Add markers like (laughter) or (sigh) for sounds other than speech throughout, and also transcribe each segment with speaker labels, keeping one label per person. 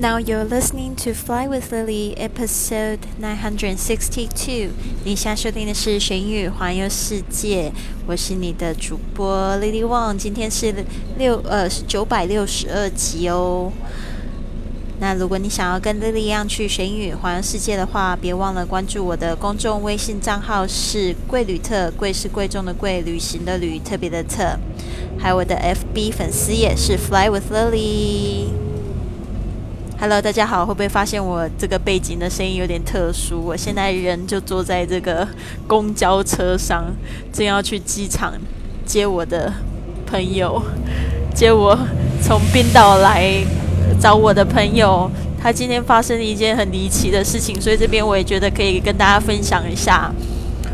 Speaker 1: Now you're listening to Fly with Lily, episode nine hundred sixty-two。你现在收听的是《玄宇环游世界》，我是你的主播 Lily Wang。今天是六呃是九百六十二集哦。那如果你想要跟 Lily 一样去玄宇环游世界的话，别忘了关注我的公众微信账号是贵旅特，贵是贵重的贵，旅行的旅，特别的特。还有我的 FB 粉丝也是 Fly with Lily。Hello，大家好！会不会发现我这个背景的声音有点特殊？我现在人就坐在这个公交车上，正要去机场接我的朋友，接我从冰岛来找我的朋友。他今天发生了一件很离奇的事情，所以这边我也觉得可以跟大家分享一下。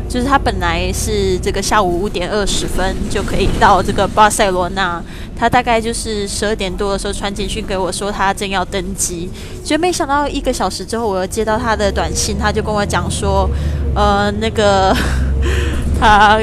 Speaker 1: 就是他本来是这个下午五点二十分就可以到这个巴塞罗那。他大概就是十二点多的时候传简讯给我，说他正要登机，就没想到一个小时之后，我又接到他的短信，他就跟我讲说，呃，那个 (laughs) 他。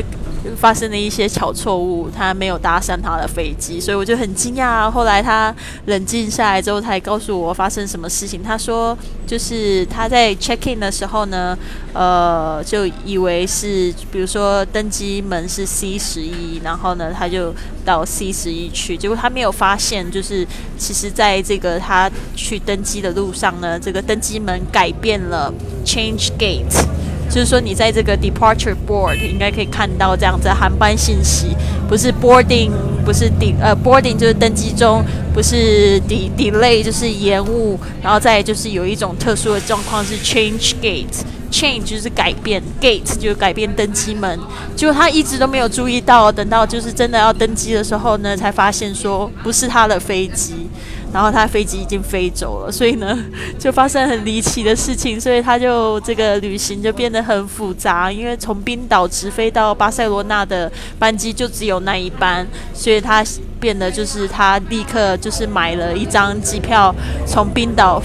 Speaker 1: 发生了一些小错误，他没有搭上他的飞机，所以我就很惊讶。后来他冷静下来之后，才告诉我发生什么事情。他说，就是他在 check in 的时候呢，呃，就以为是，比如说登机门是 C 十一，然后呢，他就到 C 十一去，结果他没有发现，就是其实在这个他去登机的路上呢，这个登机门改变了，change gate。就是说，你在这个 departure board 应该可以看到这样子航班信息，不是 boarding，不是 de 呃 boarding 就是登机中，不是 de delay 就是延误，然后再就是有一种特殊的状况是 change gate，change 就是改变，gate 就是改变登机门，结果他一直都没有注意到，等到就是真的要登机的时候呢，才发现说不是他的飞机。然后他飞机已经飞走了，所以呢，(laughs) 就发生很离奇的事情，所以他就这个旅行就变得很复杂。因为从冰岛直飞到巴塞罗那的班机就只有那一班，所以他变得就是他立刻就是买了一张机票从冰岛。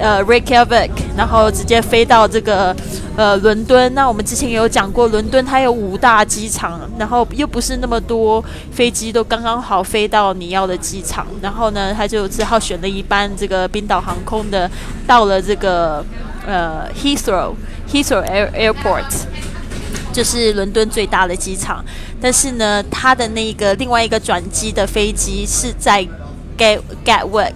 Speaker 1: 呃，Reykjavik，然后直接飞到这个呃伦敦。那我们之前也有讲过，伦敦它有五大机场，然后又不是那么多飞机都刚刚好飞到你要的机场。然后呢，他就只好选了一班这个冰岛航空的，到了这个呃 Heathrow，Heathrow Air Airport，就是伦敦最大的机场。但是呢，他的那个另外一个转机的飞机是在 Gat Gatwick。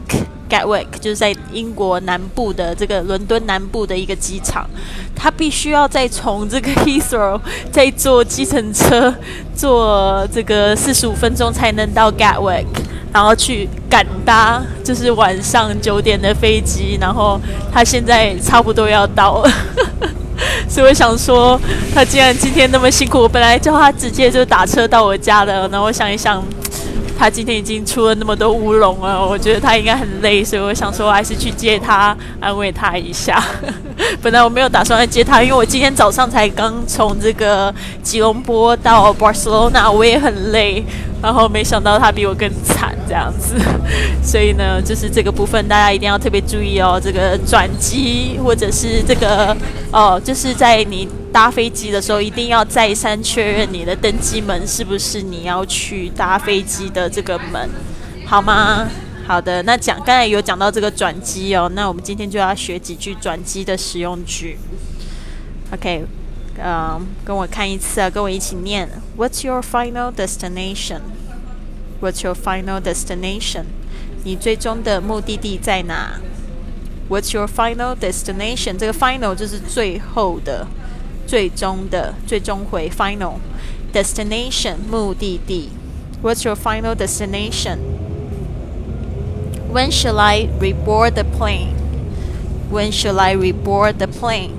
Speaker 1: Gatwick 就是在英国南部的这个伦敦南部的一个机场，他必须要再从这个 (laughs) Heathrow 再坐计程车，坐这个四十五分钟才能到 Gatwick，然后去赶搭就是晚上九点的飞机，然后他现在差不多要到了，(laughs) 所以我想说，他既然今天那么辛苦，我本来叫他直接就打车到我家的，然后我想一想。他今天已经出了那么多乌龙了，我觉得他应该很累，所以我想说还是去接他，安慰他一下。(laughs) 本来我没有打算来接他，因为我今天早上才刚从这个吉隆坡到 Barcelona，我也很累。然后没想到他比我更惨这样子，(laughs) 所以呢，就是这个部分大家一定要特别注意哦。这个转机或者是这个哦，就是在你搭飞机的时候，一定要再三确认你的登机门是不是你要去搭飞机的这个门，好吗？好的，那讲刚才有讲到这个转机哦，那我们今天就要学几句转机的使用句。OK，嗯，跟我看一次啊，跟我一起念。What's your final destination? What's your final destination? 你最终的目的地在哪？What's your final destination? 这个 final 就是最后的、最终的、最终回 final destination 目的地。What's your final destination? When shall I reboard the plane? When shall I reboard the plane?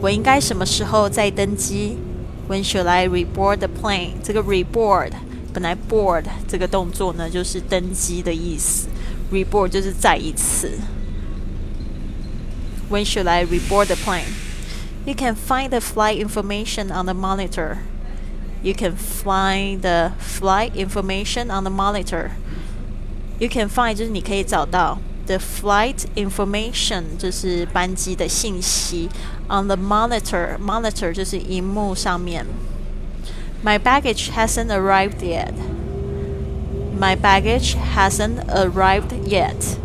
Speaker 1: 我应该什么时候再登机？When shall I reboard the plane？这个 reboard 本来 board 这个动作呢就是登机的意思，reboard 就是再一次。When should I reboard the plane? You can find the flight information on the monitor. You can find the flight information on the monitor. You can find 就是你可以找到 the flight information 就是班机的信息 on the monitor monitor 就是荧幕上面。My baggage hasn't arrived yet. My baggage hasn't arrived yet.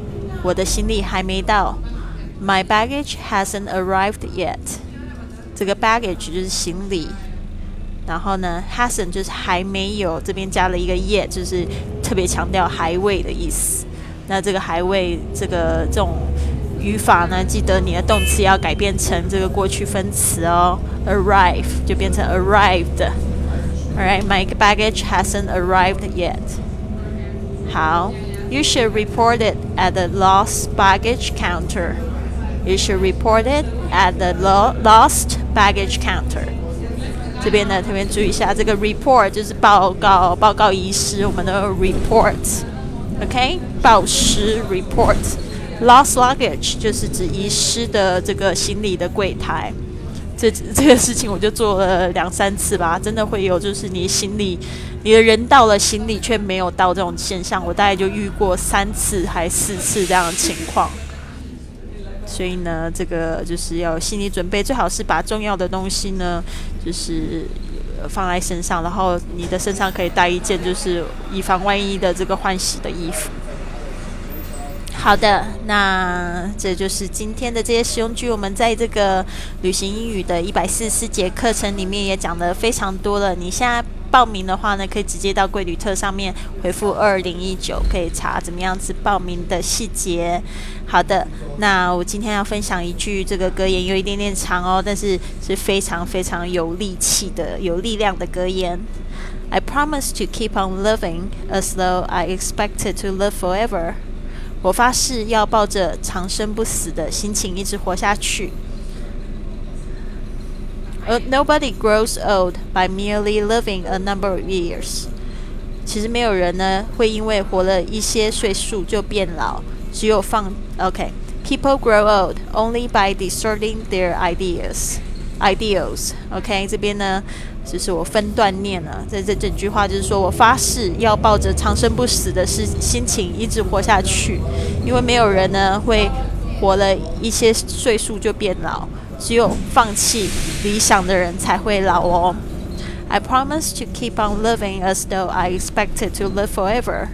Speaker 1: 我的行李还没到。My baggage hasn't arrived yet。这个 baggage 就是行李， 然后呢，hasn't 就是还没有，这边加了一个 yet，就是特别强调还未的意思。那这个还未，这个这种语法呢，记得你的动词要改变成这个过去分词哦，arrive 就变成 arrived。Alright, my baggage hasn't arrived yet. 好，You should report it at the lost baggage counter. You should report it at the lost baggage counter. 这边呢，特别注意一下，这个 report 就是报告，报告遗失，我们的 report。OK，报失 report。Lost luggage 就是指遗失的这个行李的柜台。这这个事情我就做了两三次吧，真的会有，就是你行李，你的人到了，行李却没有到这种现象，我大概就遇过三次还四次这样的情况。所以呢，这个就是要心理准备，最好是把重要的东西呢，就是放在身上，然后你的身上可以带一件，就是以防万一的这个换洗的衣服。好的，那这就是今天的这些实用句。我们在这个旅行英语的一百四十四节课程里面也讲的非常多了。你现在报名的话呢，可以直接到贵旅特上面回复二零一九，可以查怎么样子报名的细节。好的，那我今天要分享一句这个格言，有一点点长哦，但是是非常非常有力气的、有力量的格言。I promise to keep on living as though I expected to live forever. 我发誓要抱着长生不死的心情一直活下去。Uh, nobody grows old by merely living a number of years。其实没有人呢会因为活了一些岁数就变老，只有放 OK。People grow old only by deserting their ideas, ideals. OK，这边呢就是我分段念了，在这整句话就是说我发誓要抱着长生不死的心心情一直活下去，因为没有人呢会活了一些岁数就变老，只有放弃理想的人才会老哦。I promise to keep on living as though I expected to live forever.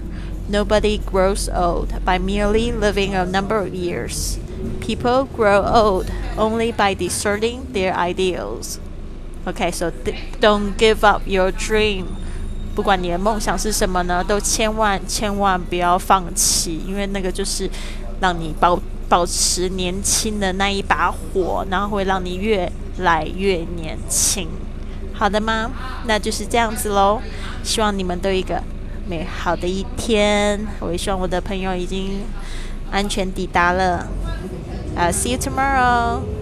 Speaker 1: Nobody grows old by merely living a number of years. People grow old only by deserting their ideals. Okay, so don't give up your dream. 不管你的梦想是什么呢，都千万千万不要放弃，因为那个就是 让你保保持年轻的那一把火，然后会让你越来越年轻。好的吗？那就是这样子喽。希望你们都有一个美好的一天。我也希望我的朋友已经安全抵达了。Uh, see you tomorrow.